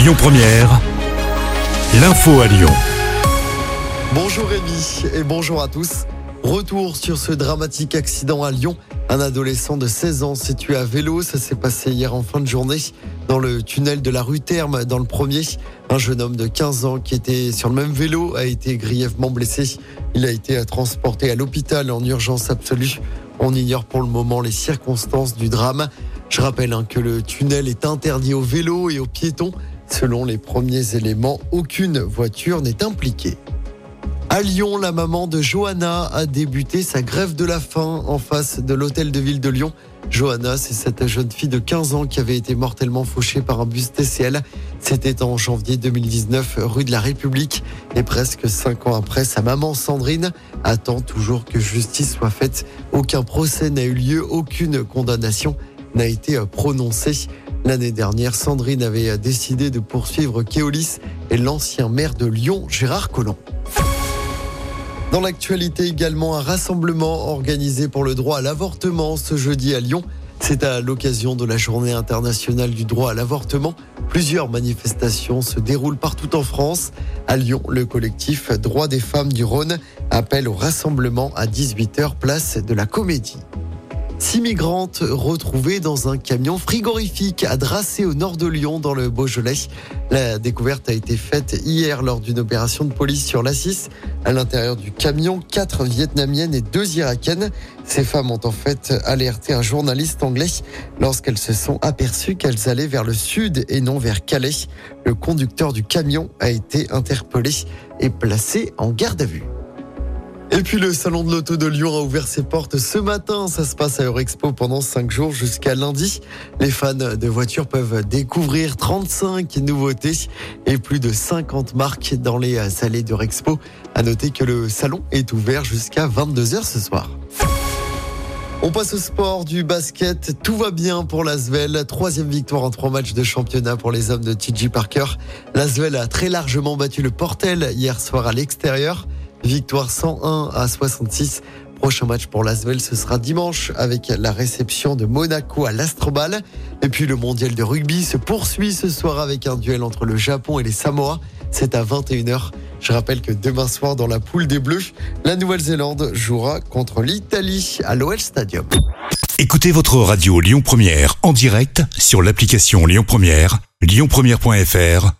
Lyon Première, l'info à Lyon. Bonjour Rémi et bonjour à tous. Retour sur ce dramatique accident à Lyon. Un adolescent de 16 ans s'est tué à vélo. Ça s'est passé hier en fin de journée dans le tunnel de la rue Terme. Dans le premier, un jeune homme de 15 ans qui était sur le même vélo a été grièvement blessé. Il a été transporté à l'hôpital en urgence absolue. On ignore pour le moment les circonstances du drame. Je rappelle hein, que le tunnel est interdit aux vélos et aux piétons. Selon les premiers éléments, aucune voiture n'est impliquée. À Lyon, la maman de Johanna a débuté sa grève de la faim en face de l'hôtel de ville de Lyon. Johanna, c'est cette jeune fille de 15 ans qui avait été mortellement fauchée par un bus TCL. C'était en janvier 2019, rue de la République. Et presque cinq ans après, sa maman Sandrine attend toujours que justice soit faite. Aucun procès n'a eu lieu, aucune condamnation n'a été prononcée. L'année dernière, Sandrine avait décidé de poursuivre Keolis et l'ancien maire de Lyon, Gérard Collomb. Dans l'actualité également, un rassemblement organisé pour le droit à l'avortement ce jeudi à Lyon. C'est à l'occasion de la journée internationale du droit à l'avortement. Plusieurs manifestations se déroulent partout en France. À Lyon, le collectif Droits des femmes du Rhône appelle au rassemblement à 18h place de la Comédie. Six migrantes retrouvées dans un camion frigorifique à Dracé au nord de Lyon dans le Beaujolais. La découverte a été faite hier lors d'une opération de police sur l'A6. À l'intérieur du camion, quatre vietnamiennes et deux irakiennes. Ces femmes ont en fait alerté un journaliste anglais lorsqu'elles se sont aperçues qu'elles allaient vers le sud et non vers Calais. Le conducteur du camion a été interpellé et placé en garde à vue. Et puis le salon de l'auto de Lyon a ouvert ses portes ce matin. Ça se passe à Eurexpo pendant 5 jours jusqu'à lundi. Les fans de voitures peuvent découvrir 35 nouveautés et plus de 50 marques dans les allées d'Eurexpo. À noter que le salon est ouvert jusqu'à 22h ce soir. On passe au sport du basket. Tout va bien pour l'Asvel. Troisième victoire en trois matchs de championnat pour les hommes de TJ Parker. L'Asvel a très largement battu le Portel hier soir à l'extérieur. Victoire 101 à 66. Prochain match pour l'Asvel, ce sera dimanche avec la réception de Monaco à l'Astrobal. Et puis le mondial de rugby se poursuit ce soir avec un duel entre le Japon et les Samoa. C'est à 21h. Je rappelle que demain soir, dans la poule des Bleus, la Nouvelle-Zélande jouera contre l'Italie à l'OL Stadium. Écoutez votre radio Lyon Première en direct sur l'application Lyon Première, lyonpremière.fr